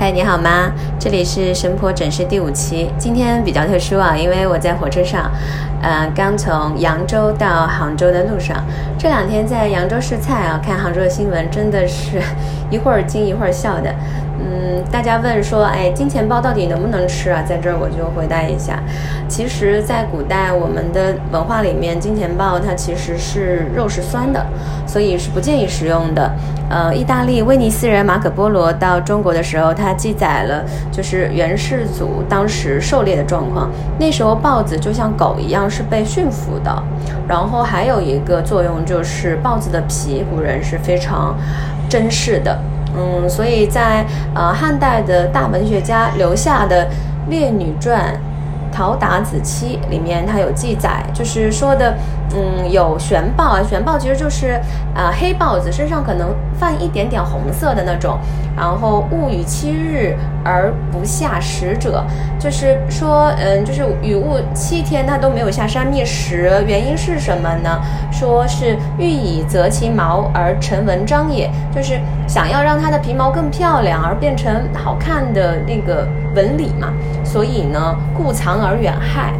嗨，你好吗？这里是神婆诊室第五期。今天比较特殊啊，因为我在火车上，呃，刚从扬州到杭州的路上。这两天在扬州试菜啊，看杭州的新闻，真的是一会儿惊一会儿笑的。嗯，大家问说，哎，金钱豹到底能不能吃啊？在这儿我就回答一下。其实，在古代我们的文化里面，金钱豹它其实是肉是酸的，所以是不建议食用的。呃，意大利威尼斯人马可波罗到中国的时候，他记载了就是元世祖当时狩猎的状况。那时候豹子就像狗一样是被驯服的。然后还有一个作用就是豹子的皮，古人是非常珍视的。嗯，所以在呃汉代的大文学家留下的《列女传》《陶达子期》里面，它有记载，就是说的。嗯，有玄豹啊，玄豹其实就是啊黑豹子，身上可能泛一点点红色的那种。然后物与七日而不下食者，就是说，嗯，就是雨雾七天它都没有下山觅食，原因是什么呢？说是欲以择其毛而成文章也，就是想要让它的皮毛更漂亮而变成好看的那个纹理嘛。所以呢，故藏而远害。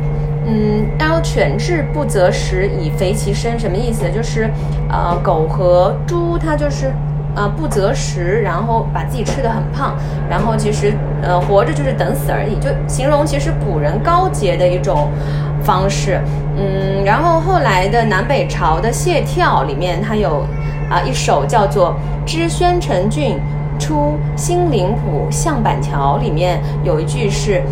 嗯，然后犬彘不择食以肥其身，什么意思？就是，呃，狗和猪它就是，呃，不择食，然后把自己吃的很胖，然后其实，呃，活着就是等死而已，就形容其实古人高洁的一种方式。嗯，然后后来的南北朝的谢眺里面，它有啊一首叫做《知宣城郡出新林浦向板桥》，里面有一句是。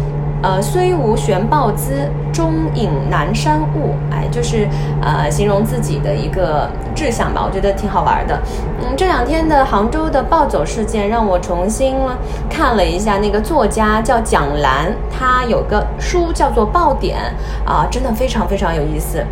呃，虽无玄豹姿，终引南山雾。哎，就是呃，形容自己的一个志向吧，我觉得挺好玩的。嗯，这两天的杭州的暴走事件，让我重新看了一下那个作家叫蒋兰，他有个书叫做《爆点》，啊，真的非常非常有意思。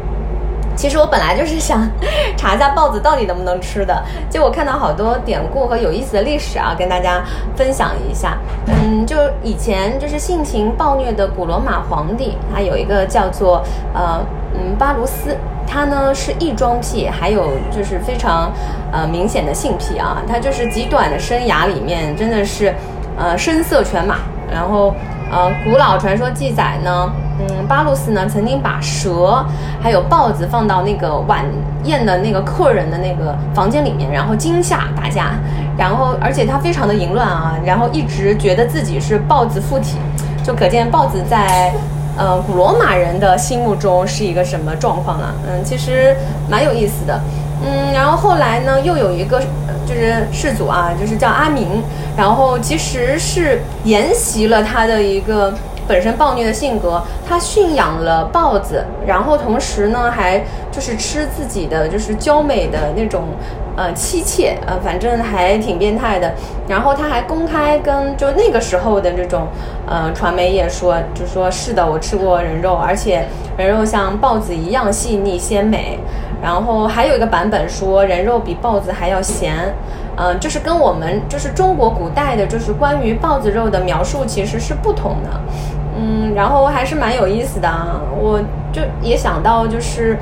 其实我本来就是想 查一下豹子到底能不能吃的，结果看到好多典故和有意思的历史啊，跟大家分享一下。嗯，就以前就是性情暴虐的古罗马皇帝，他有一个叫做呃嗯巴卢斯，他呢是异装癖，还有就是非常呃明显的性癖啊，他就是极短的生涯里面真的是呃声色犬马，然后呃古老传说记载呢。嗯，巴鲁斯呢曾经把蛇还有豹子放到那个晚宴的那个客人的那个房间里面，然后惊吓大家，然后而且他非常的淫乱啊，然后一直觉得自己是豹子附体，就可见豹子在呃古罗马人的心目中是一个什么状况啊？嗯，其实蛮有意思的。嗯，然后后来呢又有一个就是世祖啊，就是叫阿明，然后其实是沿袭了他的一个。本身暴虐的性格，他驯养了豹子，然后同时呢，还就是吃自己的就是娇美的那种呃妻妾，呃，反正还挺变态的。然后他还公开跟就那个时候的这种呃传媒也说，就说是的，我吃过人肉，而且人肉像豹子一样细腻鲜美。然后还有一个版本说人肉比豹子还要咸。嗯，就是跟我们就是中国古代的，就是关于豹子肉的描述其实是不同的，嗯，然后还是蛮有意思的啊，我就也想到就是。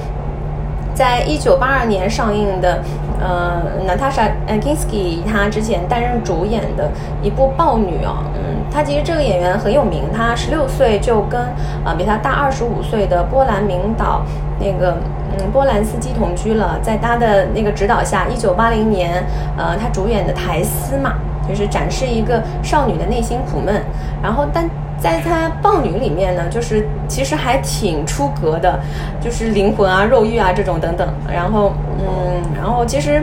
在一九八二年上映的，呃，Natasha Kinski，她之前担任主演的一部《豹女》啊，嗯，她其实这个演员很有名，她十六岁就跟呃比她大二十五岁的波兰名导那个嗯波兰斯基同居了，在她的那个指导下，一九八零年，呃，她主演的《苔丝》嘛，就是展示一个少女的内心苦闷，然后但。在她豹女里面呢，就是其实还挺出格的，就是灵魂啊、肉欲啊这种等等。然后，嗯，然后其实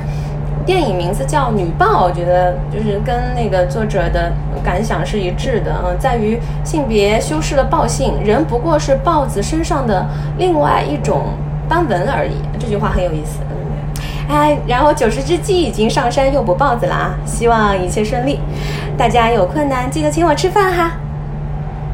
电影名字叫《女豹》，我觉得就是跟那个作者的感想是一致的，嗯，在于性别修饰了豹性，人不过是豹子身上的另外一种斑纹而已。这句话很有意思，哎，然后九十只鸡已经上山又捕豹子了啊，希望一切顺利。大家有困难记得请我吃饭哈。